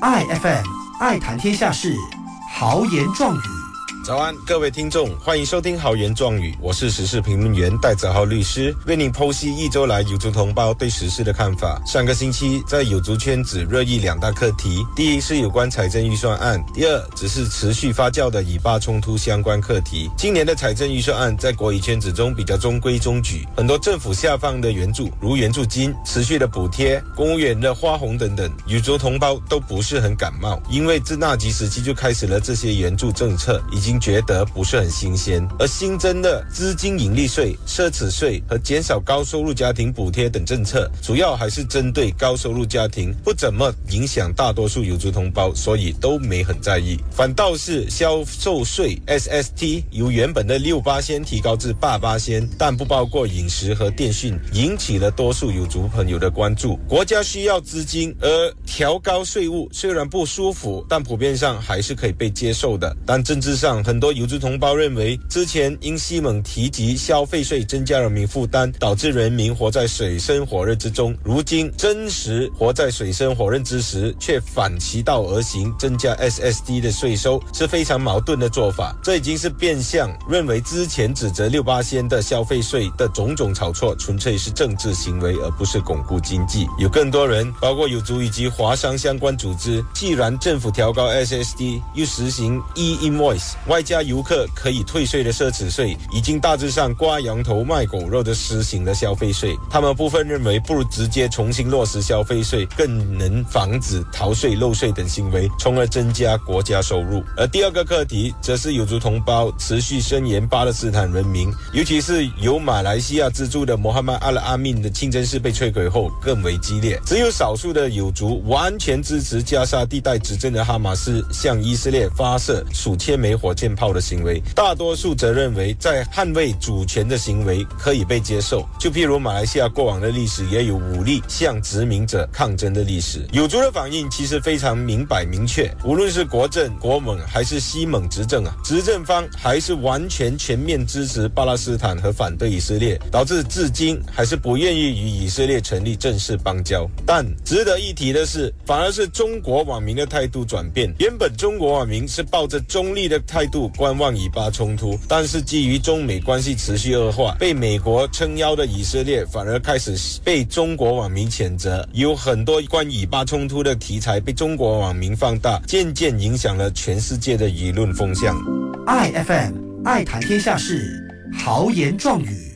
爱 FM，爱谈天下事，豪言壮语。早安，各位听众，欢迎收听豪言壮语，我是时事评论员戴泽浩律师，为您剖析一周来有族同胞对时事的看法。上个星期在有族圈子热议两大课题，第一是有关财政预算案，第二只是持续发酵的以巴冲突相关课题。今年的财政预算案在国语圈子中比较中规中矩，很多政府下放的援助，如援助金、持续的补贴、公务员的花红等等，有族同胞都不是很感冒，因为自纳吉时期就开始了这些援助政策，已经。觉得不是很新鲜，而新增的资金盈利税、奢侈税和减少高收入家庭补贴等政策，主要还是针对高收入家庭，不怎么影响大多数有族同胞，所以都没很在意。反倒是销售税 SST 由原本的六八仙提高至八八仙，但不包括饮食和电讯，引起了多数有族朋友的关注。国家需要资金，而调高税务虽然不舒服，但普遍上还是可以被接受的。但政治上，很多游族同胞认为，之前因西蒙提及消费税增加人民负担，导致人民活在水深火热之中。如今真实活在水深火热之时，却反其道而行，增加 SSD 的税收，是非常矛盾的做法。这已经是变相认为之前指责六八仙的消费税的种种炒作，纯粹是政治行为，而不是巩固经济。有更多人，包括有族以及华商相关组织，既然政府调高 SSD，又实行 e invoice，外加游客可以退税的奢侈税，已经大致上刮羊头卖狗肉的施行了消费税。他们部分认为，不如直接重新落实消费税，更能防止逃税漏税等行为，从而增加国家收入。而第二个课题，则是有族同胞持续声援巴勒斯坦人民，尤其是由马来西亚资助的摩罕曼阿勒阿敏的清真寺被摧毁后，更为激烈。只有少数的有族完全支持加沙地带执政的哈马斯向以色列发射数千枚火舰。炮的行为，大多数则认为在捍卫主权的行为可以被接受。就譬如马来西亚过往的历史也有武力向殖民者抗争的历史。有族的反应其实非常明白明确，无论是国政、国盟还是西盟执政啊，执政方还是完全全面支持巴勒斯坦和反对以色列，导致至今还是不愿意与以色列成立正式邦交。但值得一提的是，反而是中国网民的态度转变。原本中国网民是抱着中立的态度。观望以巴冲突，但是基于中美关系持续恶化，被美国撑腰的以色列反而开始被中国网民谴责，有很多关以巴冲突的题材被中国网民放大，渐渐影响了全世界的舆论风向。iFM 爱谈天下事，豪言壮语。